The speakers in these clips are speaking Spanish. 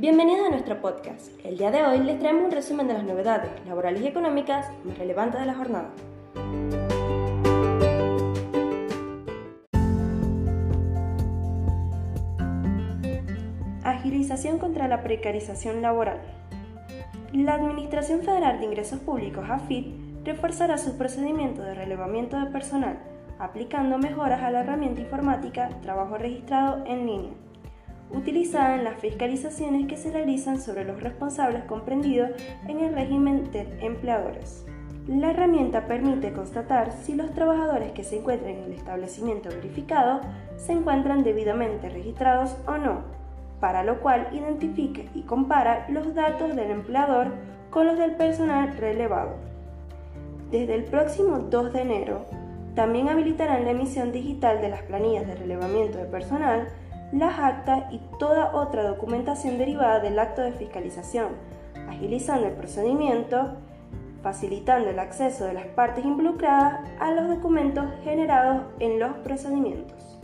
Bienvenidos a nuestro podcast. El día de hoy les traemos un resumen de las novedades laborales y económicas más relevantes de la jornada. Agilización contra la precarización laboral. La Administración Federal de Ingresos Públicos, AFIP, reforzará sus procedimientos de relevamiento de personal, aplicando mejoras a la herramienta informática Trabajo Registrado en línea, utilizada en las fiscalizaciones que se realizan sobre los responsables comprendidos en el régimen de empleadores. La herramienta permite constatar si los trabajadores que se encuentran en el establecimiento verificado se encuentran debidamente registrados o no, para lo cual identifica y compara los datos del empleador con los del personal relevado. Desde el próximo 2 de enero, también habilitarán la emisión digital de las planillas de relevamiento de personal, las actas y toda otra documentación derivada del acto de fiscalización, agilizando el procedimiento, facilitando el acceso de las partes involucradas a los documentos generados en los procedimientos.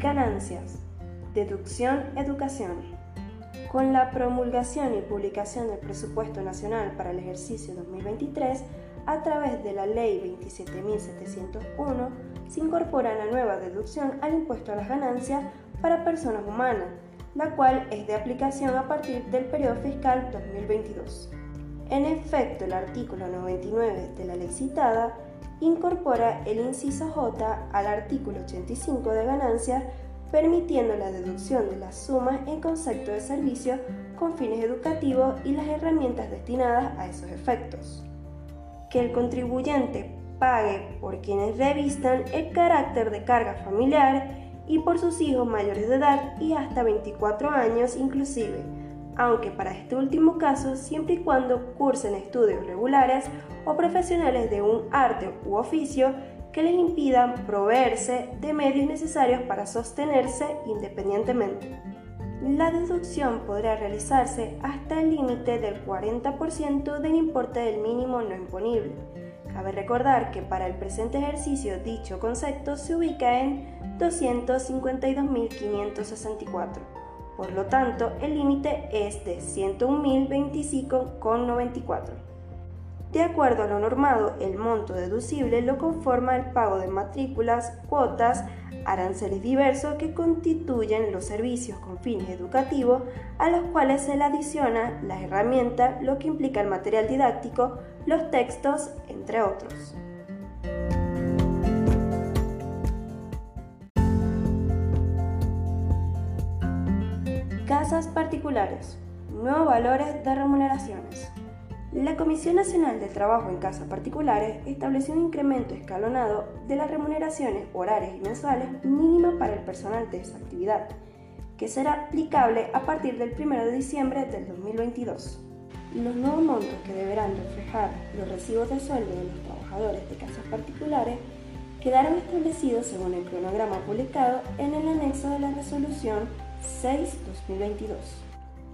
Ganancias. Deducción Educación. Con la promulgación y publicación del Presupuesto Nacional para el ejercicio 2023, a través de la Ley 27.701, se incorpora la nueva deducción al impuesto a las ganancias para personas humanas, la cual es de aplicación a partir del periodo fiscal 2022. En efecto, el artículo 99 de la ley citada incorpora el inciso J al artículo 85 de ganancias permitiendo la deducción de las sumas en concepto de servicio con fines educativos y las herramientas destinadas a esos efectos. Que el contribuyente pague por quienes revistan el carácter de carga familiar y por sus hijos mayores de edad y hasta 24 años inclusive, aunque para este último caso siempre y cuando cursen estudios regulares o profesionales de un arte u oficio que les impidan proveerse de medios necesarios para sostenerse independientemente. La deducción podrá realizarse hasta el límite del 40% del importe del mínimo no imponible. Cabe recordar que para el presente ejercicio dicho concepto se ubica en 252.564. Por lo tanto, el límite es de 101.025,94. De acuerdo a lo normado, el monto deducible lo conforma el pago de matrículas, cuotas, aranceles diversos que constituyen los servicios con fines educativos a los cuales se le adiciona la herramienta, lo que implica el material didáctico, los textos, entre otros. Casas particulares. Nuevos valores de remuneraciones. La Comisión Nacional del Trabajo en Casas Particulares estableció un incremento escalonado de las remuneraciones horarias y mensuales mínimas para el personal de esa actividad, que será aplicable a partir del 1 de diciembre del 2022. Los nuevos montos que deberán reflejar los recibos de sueldo de los trabajadores de casas particulares quedaron establecidos según el cronograma publicado en el anexo de la resolución 6-2022.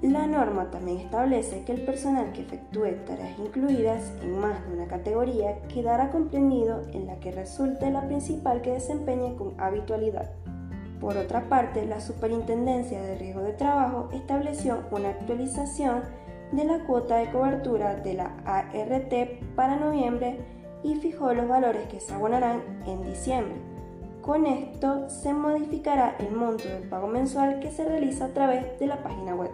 La norma también establece que el personal que efectúe tareas incluidas en más de una categoría quedará comprendido en la que resulte la principal que desempeñe con habitualidad. Por otra parte, la Superintendencia de Riesgo de Trabajo estableció una actualización de la cuota de cobertura de la ART para noviembre y fijó los valores que se abonarán en diciembre. Con esto se modificará el monto del pago mensual que se realiza a través de la página web.